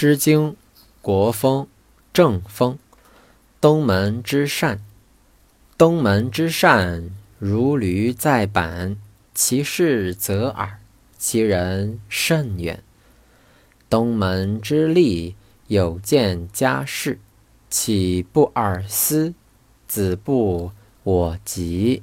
诗经·国风·正风。东门之善，东门之善，如驴在板，其势则耳，其人甚远。东门之利，有见家事，岂不尔思？子不我及。